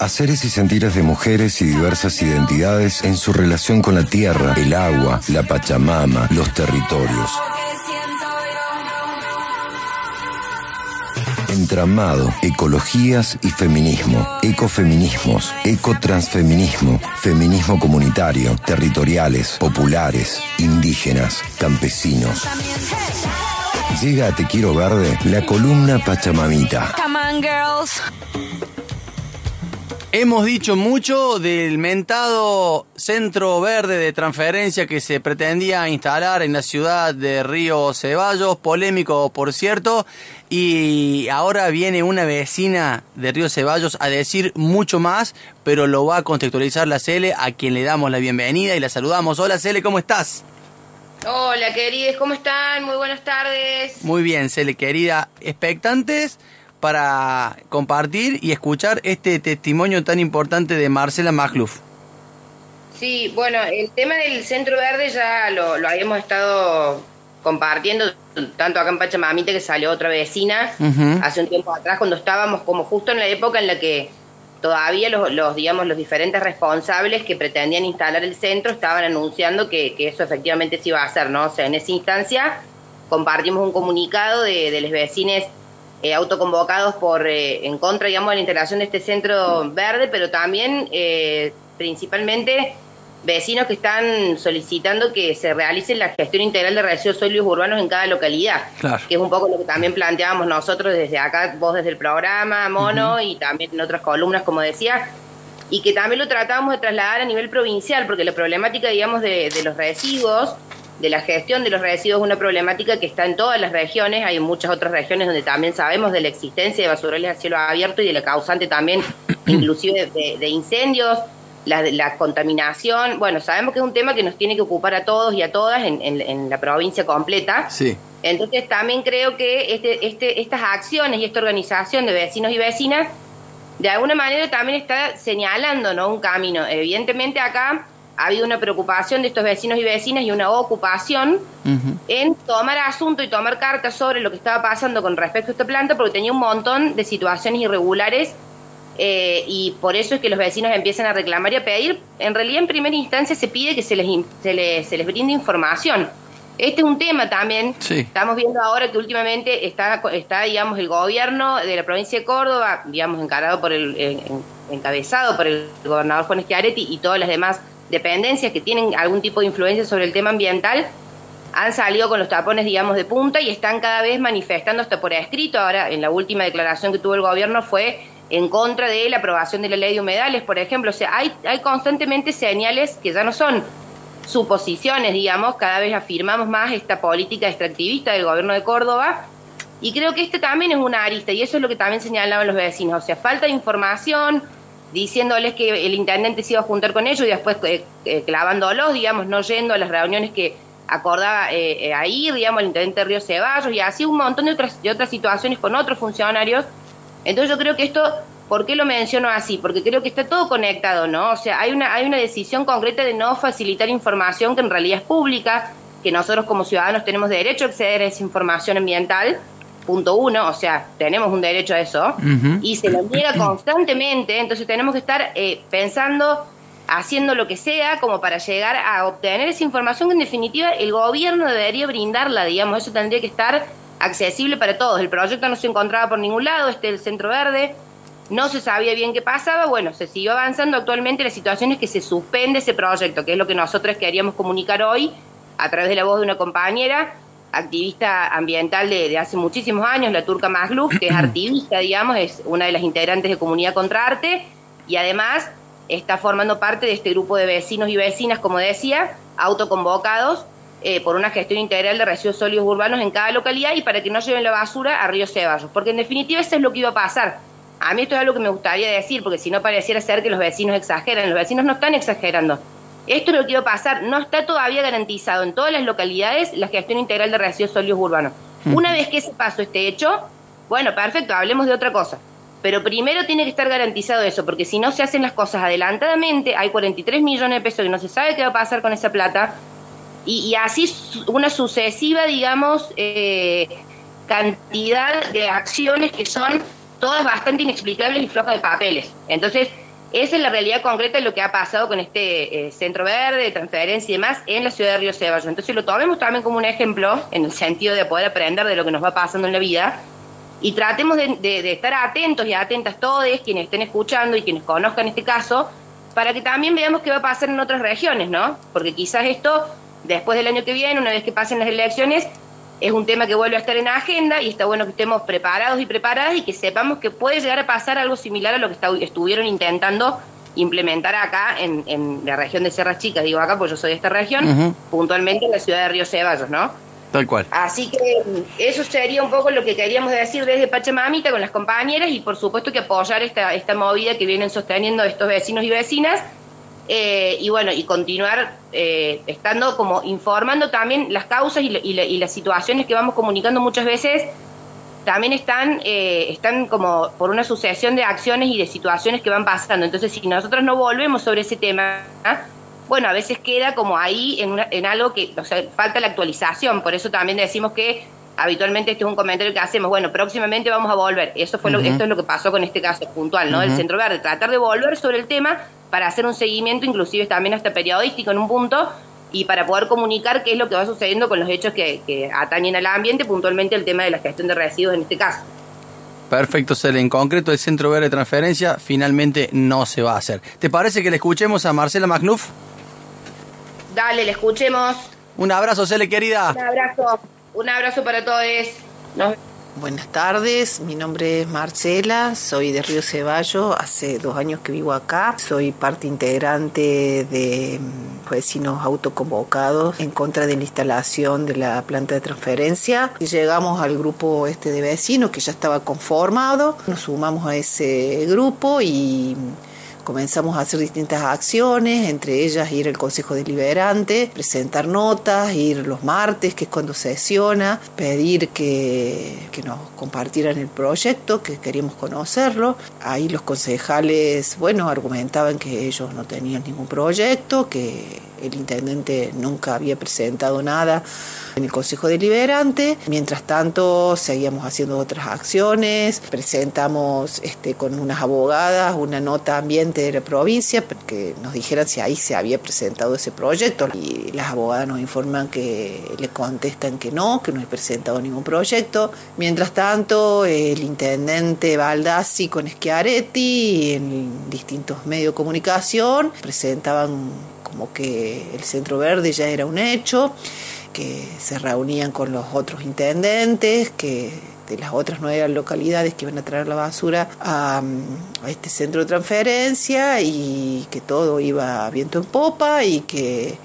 Haceres y sentires de mujeres y diversas identidades en su relación con la tierra, el agua, la Pachamama, los territorios. Entramado, ecologías y feminismo, ecofeminismos, ecotransfeminismo, feminismo comunitario, territoriales, populares, indígenas, campesinos. Llega a Te Quiero Verde la columna Pachamamita. Hemos dicho mucho del mentado centro verde de transferencia que se pretendía instalar en la ciudad de Río Ceballos, polémico por cierto, y ahora viene una vecina de Río Ceballos a decir mucho más, pero lo va a contextualizar la Cele, a quien le damos la bienvenida y la saludamos. Hola Cele, ¿cómo estás? Hola queridos, ¿cómo están? Muy buenas tardes. Muy bien, Cele, querida. Expectantes para compartir y escuchar este testimonio tan importante de Marcela Magluf. Sí, bueno, el tema del Centro Verde ya lo, habíamos estado compartiendo tanto acá en Pachamamita que salió otra vecina hace un tiempo atrás cuando estábamos como justo en la época en la que todavía los, digamos los diferentes responsables que pretendían instalar el centro estaban anunciando que, eso efectivamente se iba a hacer, ¿no? O sea, en esa instancia compartimos un comunicado de, de los vecinos eh, autoconvocados por eh, en contra, digamos, de la integración de este centro verde, pero también eh, principalmente vecinos que están solicitando que se realice la gestión integral de residuos sólidos urbanos en cada localidad, que es un poco lo que también planteábamos nosotros desde acá, vos desde el programa, Mono, y también en otras columnas, como decía, y que también lo tratábamos de trasladar a nivel provincial, porque la problemática, digamos, de, de los residuos de la gestión de los residuos es una problemática que está en todas las regiones, hay muchas otras regiones donde también sabemos de la existencia de basurales a cielo abierto y de la causante también inclusive de, incendios, la, contaminación, bueno, sabemos que es un tema que nos tiene que ocupar a todos y a todas en, la provincia completa. Sí. Entonces también creo que este, este, estas acciones y esta organización de vecinos y vecinas de alguna manera también está señalando ¿no? un camino. Evidentemente acá ha habido una preocupación de estos vecinos y vecinas y una ocupación en tomar asunto y tomar cartas sobre lo que estaba pasando con respecto a esta planta porque tenía un montón de situaciones irregulares eh, y por eso es que los vecinos empiezan a reclamar y a pedir. En realidad, en primera instancia se pide que se les, se les, se les brinde información. Este es un tema también. Estamos viendo ahora que últimamente está, está, digamos, el gobierno de la provincia de Córdoba, digamos, encarado por el, encabezado por el gobernador Juan Schiaretti y todas las demás dependencias que tienen algún tipo de influencia sobre el tema ambiental han salido con los tapones, digamos, de punta y están cada vez manifestando hasta por escrito. Ahora, en la última declaración que tuvo el gobierno fue en contra de la aprobación de la ley de humedales, por ejemplo. O sea, hay, hay constantemente señales que ya no son suposiciones, digamos, cada vez afirmamos más esta política extractivista del gobierno de Córdoba. Y creo que este también es una arista, y eso es lo que también señalaban los vecinos. O sea, falta de información, diciéndoles que el intendente se iba a juntar con ellos y después eh, eh, clavándolos, digamos, no yendo a las reuniones que acordaba eh, ir, digamos, el intendente de Río Ceballos y así un montón de otras, de otras situaciones con otros funcionarios. Entonces yo creo que esto, ¿por qué lo menciono así? Porque creo que está todo conectado, ¿no? O sea, hay una, hay una decisión concreta de no facilitar información que en realidad es pública, que nosotros como ciudadanos tenemos derecho a acceder a esa información ambiental, punto uno, o sea, tenemos un derecho a eso, y se nos niega constantemente, entonces tenemos que estar eh, pensando, haciendo lo que sea como para llegar a obtener esa información. Que en definitiva el gobierno debería brindarla, digamos, eso tendría que estar accesible para todos. El proyecto no se encontraba por ningún lado, este el Centro Verde, no se sabía bien qué pasaba, bueno, se siguió avanzando. Actualmente la situación es que se suspende ese proyecto, que es lo que nosotros queríamos comunicar hoy a través de la voz de una compañera, activista ambiental de, hace muchísimos años, la turca Magluf, que es activista, digamos, es una de las integrantes de Comunidad Contra Arte y además está formando parte de este grupo de vecinos y vecinas, como decía, autoconvocados eh, por una gestión integral de residuos sólidos urbanos en cada localidad y para que no lleven la basura a Río Ceballos, porque en definitiva eso es lo que iba a pasar. A mí esto es algo que me gustaría decir, porque si no pareciera ser que los vecinos exageran, los vecinos no están exagerando. Esto es lo que iba a pasar. No está todavía garantizado en todas las localidades la gestión integral de residuos sólidos urbanos. Una vez que ese paso esté hecho, bueno, perfecto, hablemos de otra cosa. Pero primero tiene que estar garantizado eso, porque si no se hacen las cosas adelantadamente, hay 43 millones de pesos que no se sabe qué va a pasar con esa plata, y, así una sucesiva, digamos, eh, cantidad de acciones que son todas bastante inexplicables y flojas de papeles. Entonces, esa es la realidad concreta de lo que ha pasado con este eh, centro verde, de transferencia y demás en la ciudad de Río Ceballos. Entonces lo tomemos también como un ejemplo en el sentido de poder aprender de lo que nos va pasando en la vida y tratemos de, estar atentos y atentas todos quienes estén escuchando y quienes conozcan este caso para que también veamos qué va a pasar en otras regiones, ¿no? Porque quizás esto, después del año que viene, una vez que pasen las elecciones, es un tema que vuelve a estar en agenda y está bueno que estemos preparados y preparadas y que sepamos que puede llegar a pasar algo similar a lo que estuvieron intentando implementar acá en, la región de Sierras Chicas, digo acá porque yo soy de esta región, puntualmente en la ciudad de Río Ceballos, ¿no? Tal cual. Así que eso sería un poco lo que queríamos decir desde Pachamamita con las compañeras y por supuesto que apoyar esta, esta movida que vienen sosteniendo estos vecinos y vecinas eh, y bueno, y continuar eh, estando como informando también las causas y, las situaciones que vamos comunicando muchas veces también están, eh, están como por una sucesión de acciones y de situaciones que van pasando. Entonces, si nosotros no volvemos sobre ese tema, bueno, a veces queda como ahí en, en algo que, o sea, falta la actualización. Por eso también decimos que habitualmente este es un comentario que hacemos, bueno, próximamente vamos a volver. Eso fue lo, esto es lo que pasó con este caso puntual, ¿no? El Centro Verde, tratar de volver sobre el tema para hacer un seguimiento, inclusive también hasta periodístico en un punto, y para poder comunicar qué es lo que va sucediendo con los hechos que, atañen al ambiente, puntualmente el tema de la gestión de residuos en este caso. Perfecto, Cele. En concreto, el Centro Verde de Transferencia finalmente no se va a hacer. ¿Te parece que le escuchemos a Marcela Magnuf? Dale, le escuchemos. Un abrazo, Cele, querida. Un abrazo. Un abrazo para todos. Buenas tardes, mi nombre es Marcela, soy de Río Ceballos, hace dos años que vivo acá, soy parte integrante de mm, vecinos autoconvocados en contra de la instalación de la planta de transferencia. Llegamos al grupo este de vecinos que ya estaba conformado, nos sumamos a ese grupo y comenzamos a hacer distintas acciones, entre ellas ir al Consejo Deliberante, presentar notas, ir los martes, que es cuando sesiona, pedir que, que nos compartieran el proyecto, que queríamos conocerlo. Ahí los concejales, bueno, argumentaban que ellos no tenían ningún proyecto, que el intendente nunca había presentado nada en el Consejo Deliberante. Mientras tanto, seguíamos haciendo otras acciones, presentamos este, con unas abogadas una nota ambiente de la provincia para que nos dijeran si ahí se había presentado ese proyecto. Y las abogadas nos informan que le contestan que no, que no he presentado ningún proyecto. Mientras tanto, el intendente Baldassi con Schiaretti en distintos medios de comunicación presentaban como que el Centro Verde ya era un hecho que se reunían con los otros intendentes, que de las otras nueve localidades que iban a traer la basura a, a, este centro de transferencia y que todo iba viento en popa y que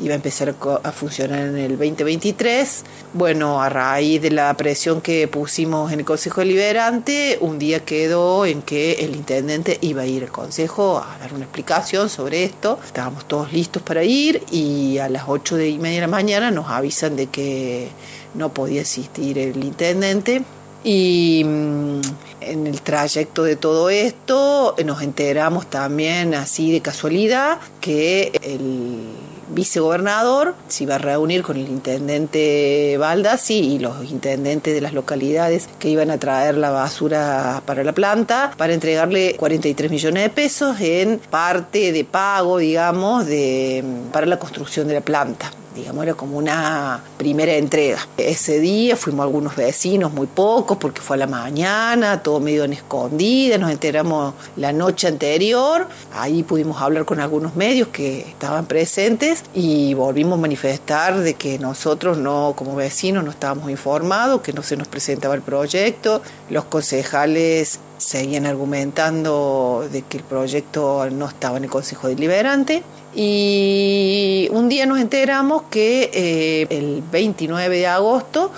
iba a empezar a funcionar en el 2023. Bueno, a raíz de la presión que pusimos en el Consejo Deliberante, un día quedó en que el intendente iba a ir al Consejo a dar una explicación sobre esto. Estábamos todos listos para ir y a las 8 de y media de la mañana nos avisan de que no podía asistir el intendente. Y mm, en el trayecto de todo esto nos enteramos también así de casualidad que el vicegobernador se iba a reunir con el intendente Baldassi y los intendentes de las localidades que iban a traer la basura para la planta para entregarle 43 millones de pesos en parte de pago, digamos, de, para la construcción de la planta digamos, era como una primera entrega. Ese día fuimos algunos vecinos, muy pocos, porque fue a la mañana, todo medio en escondida, nos enteramos la noche anterior, ahí pudimos hablar con algunos medios que estaban presentes y volvimos a manifestar de que nosotros no, como vecinos, no estábamos informados, que no se nos presentaba el proyecto, los concejales seguían argumentando de que el proyecto no estaba en el Consejo Deliberante. Y un día nos enteramos que eh, el 29 de agosto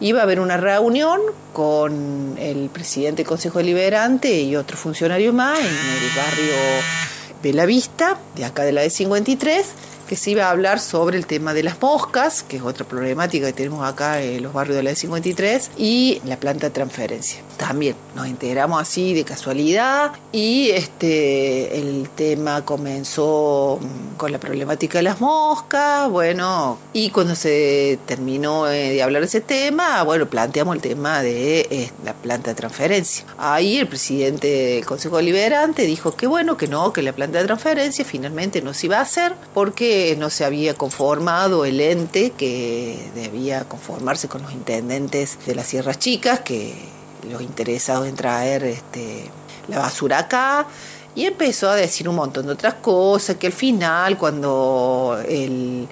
iba a haber una reunión con el presidente del Consejo Deliberante y otro funcionario más en el barrio Vista, de acá de la de 53 que se iba a hablar sobre el tema de las moscas, que es otra problemática que tenemos acá en los barrios de la 53, y la planta de transferencia. También nos enteramos así de casualidad y este el tema comenzó con la problemática de las moscas, bueno, y cuando se terminó eh, de hablar de ese tema, bueno, planteamos el tema de eh, la planta de transferencia. Ahí el presidente del Consejo Deliberante dijo que bueno, que no, que la planta de transferencia finalmente no se iba a hacer porque no se había conformado el ente que debía conformarse con los intendentes de las Sierras Chicas, que los interesados en traer este, la basura acá y empezó a decir un montón de otras cosas que al final cuando el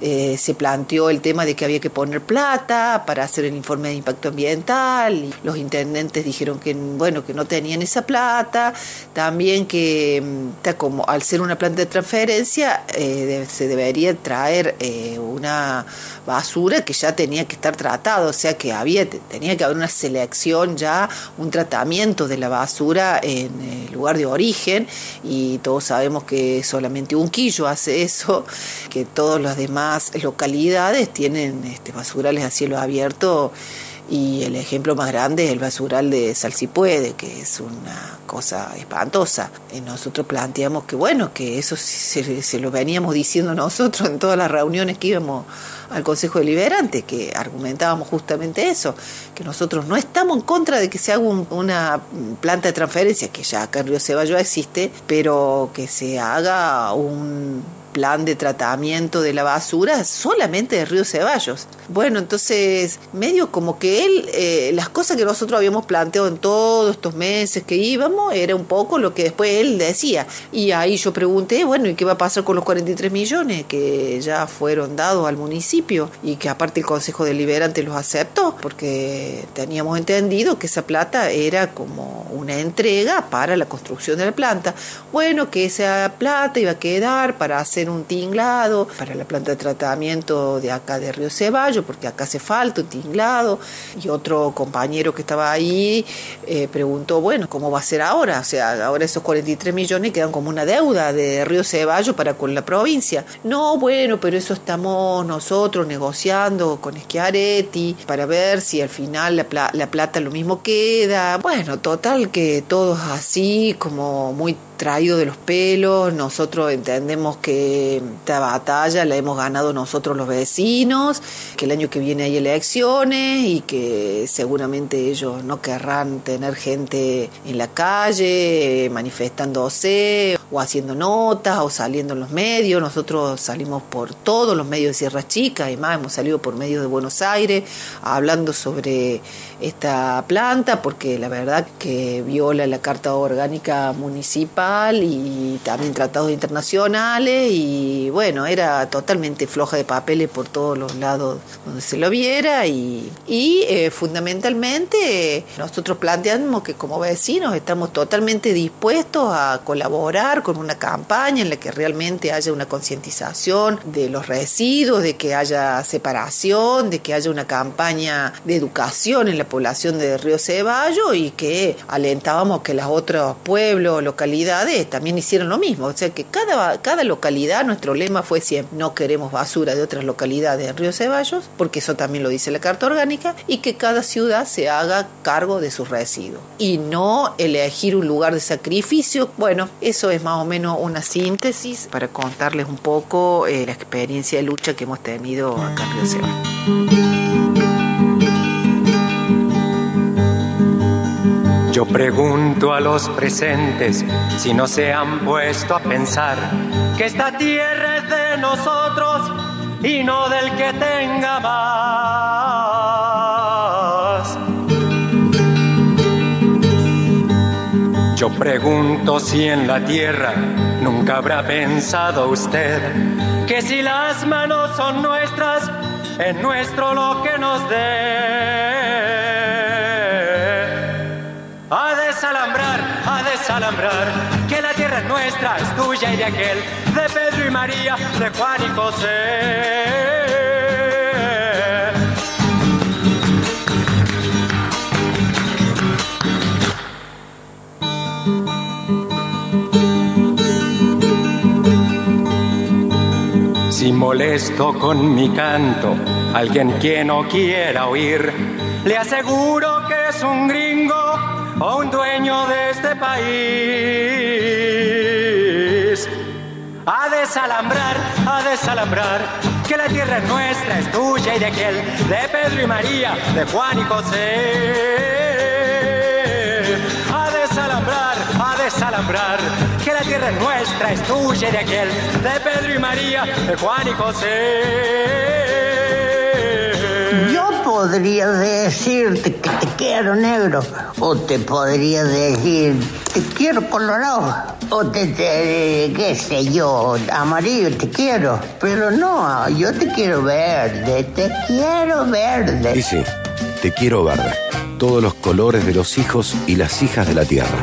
eh, se planteó el tema de que había que poner plata para hacer el informe de impacto ambiental y los intendentes dijeron que bueno que no tenían esa plata. También que mm, como al ser una planta de transferencia eh, se debería traer eh, una basura que ya tenía que estar tratada o sea que había tenía que haber una selección ya un tratamiento de la basura en el lugar de origen. Y todos sabemos que solamente un quillo hace eso que todos los demás localidades tienen este, basurales a cielo abierto y el ejemplo más grande es el basural de Salsipuede, que es una cosa espantosa. Y nosotros planteamos que, bueno, que eso se, se, lo veníamos diciendo nosotros en todas las reuniones que íbamos al Consejo Deliberante, que argumentábamos justamente eso, que nosotros no estamos en contra de que se haga una planta de transferencia, que ya acá en Río Ceballos existe, pero que se haga un plan de tratamiento de la basura solamente de Río Ceballos. Bueno, entonces, medio como que él, eh, las cosas que nosotros habíamos planteado en todos estos meses que íbamos, era un poco lo que después él decía. Y ahí yo pregunté, bueno, ¿y qué va a pasar con los 43 millones que ya fueron dados al municipio y que aparte el Consejo Deliberante los aceptó? Porque teníamos entendido que esa plata era como una entrega para la construcción de la planta. Bueno, que esa plata iba a quedar para hacer un tinglado para la planta de tratamiento de acá de Río Ceballos, porque acá hace falta un tinglado. Y otro compañero que estaba ahí eh, preguntó, bueno, ¿cómo va a ser ahora? O sea, ahora esos 43 millones quedan como una deuda de Río Ceballos para con la provincia. No, bueno, pero eso estamos nosotros negociando con Schiaretti para ver si al final la, la plata lo mismo queda. Bueno, total que todo es así, como muy traído de los pelos, nosotros entendemos que esta batalla la hemos ganado nosotros los vecinos, que el año que viene hay elecciones y que seguramente ellos no querrán tener gente en la calle manifestándose o haciendo notas o saliendo en los medios. Nosotros salimos por todos los medios de Sierra Chica, además hemos salido por medios de Buenos Aires hablando sobre esta planta porque la verdad que viola la Carta Orgánica Municipal y también tratados internacionales y bueno, era totalmente floja de papeles por todos los lados donde se lo viera y, y eh, fundamentalmente nosotros planteamos que como vecinos estamos totalmente dispuestos a colaborar con una campaña en la que realmente haya una concientización de los residuos, de que haya separación, de que haya una campaña de educación en la población de Río Ceballo y que alentábamos que los otros pueblos, localidades, también hicieron lo mismo. O sea que cada, cada localidad, nuestro lema fue siempre, no queremos basura de otras localidades en Río Ceballos, porque eso también lo dice la Carta Orgánica, y que cada ciudad se haga cargo de sus residuos. Y no elegir un lugar de sacrificio. Bueno, eso es más o menos una síntesis para contarles un poco eh, la experiencia de lucha que hemos tenido acá en Río Ceballos. Yo pregunto a los presentes si no se han puesto a pensar que esta tierra es de nosotros y no del que tenga más. Yo pregunto si en la tierra nunca habrá pensado usted que si las manos son nuestras, es nuestro lo que nos dé. Que la tierra es nuestra, es tuya y de aquel, de Pedro y María, de Juan y José. Si molesto con mi canto, alguien que no quiera oír, le aseguro que es un gringo o un dueño de este país. A desalambrar, a desalambrar, que la tierra es nuestra, es tuya y de aquel, de Pedro y María, de Juan y José. A desalambrar, a desalambrar, que la tierra es nuestra, es tuya y de aquel, de Pedro y María, de Juan y José. Podría decirte que te quiero negro, o te podría decir te quiero colorado, o te, te qué sé yo, amarillo te quiero, pero no, yo te quiero verde, te quiero verde. Sí, te quiero verde. Todos los colores de los hijos y las hijas de la tierra.